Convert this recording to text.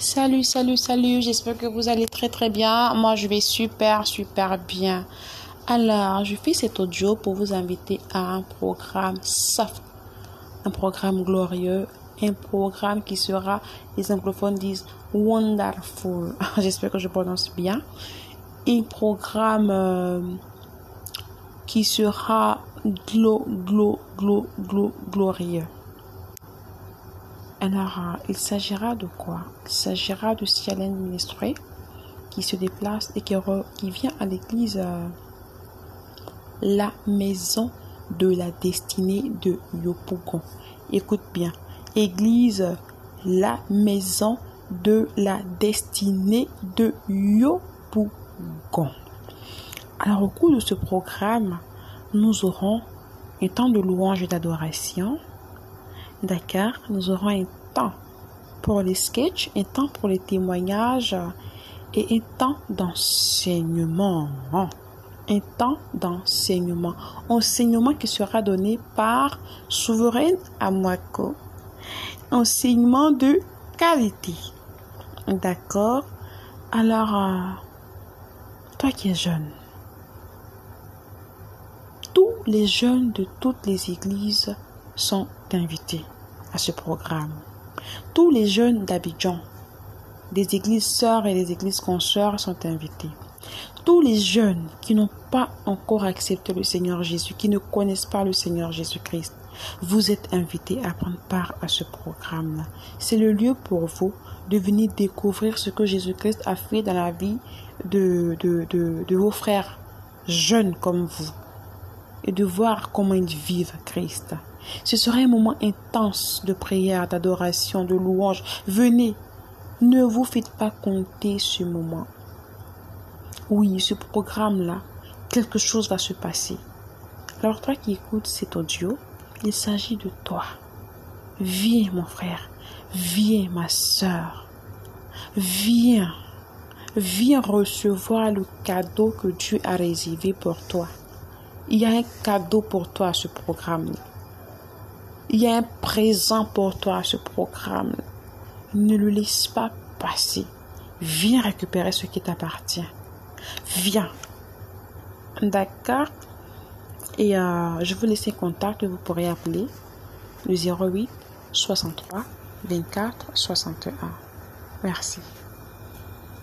Salut, salut, salut, j'espère que vous allez très très bien. Moi, je vais super, super bien. Alors, je fais cet audio pour vous inviter à un programme soft, un programme glorieux, un programme qui sera, les anglophones disent wonderful. J'espère que je prononce bien. Un programme euh, qui sera glo, glo, glo, glo, glorieux. Il s'agira de quoi? Il s'agira de Cialène Ministry qui se déplace et qui, qui vient à l'église euh, La Maison de la Destinée de Yopougon. Écoute bien, église La Maison de la Destinée de Yopougon. Alors, au cours de ce programme, nous aurons un temps de louange et d'adoration D'accord Nous aurons un temps pour les sketchs, un temps pour les témoignages et un temps d'enseignement. Un temps d'enseignement. Enseignement qui sera donné par Souveraine Amwako. Enseignement de qualité. D'accord Alors, euh, toi qui es jeune, tous les jeunes de toutes les églises sont invités ce programme. Tous les jeunes d'Abidjan, des églises sœurs et des églises consoeurs sont invités. Tous les jeunes qui n'ont pas encore accepté le Seigneur Jésus, qui ne connaissent pas le Seigneur Jésus-Christ, vous êtes invités à prendre part à ce programme-là. C'est le lieu pour vous de venir découvrir ce que Jésus-Christ a fait dans la vie de, de, de vos frères jeunes comme vous et de voir comment ils vivent Christ. Ce sera un moment intense de prière, d'adoration, de louange. Venez, ne vous faites pas compter ce moment. Oui, ce programme-là, quelque chose va se passer. Alors toi qui écoutes cet audio, il s'agit de toi. Viens mon frère, viens ma soeur, viens, viens recevoir le cadeau que Dieu a réservé pour toi. Il y a un cadeau pour toi à ce programme. Il y a un présent pour toi à ce programme. Ne le laisse pas passer. Viens récupérer ce qui t'appartient. Viens. D'accord? Et euh, je vous laisse un contact vous pourrez appeler le 08 63 24 61. Merci.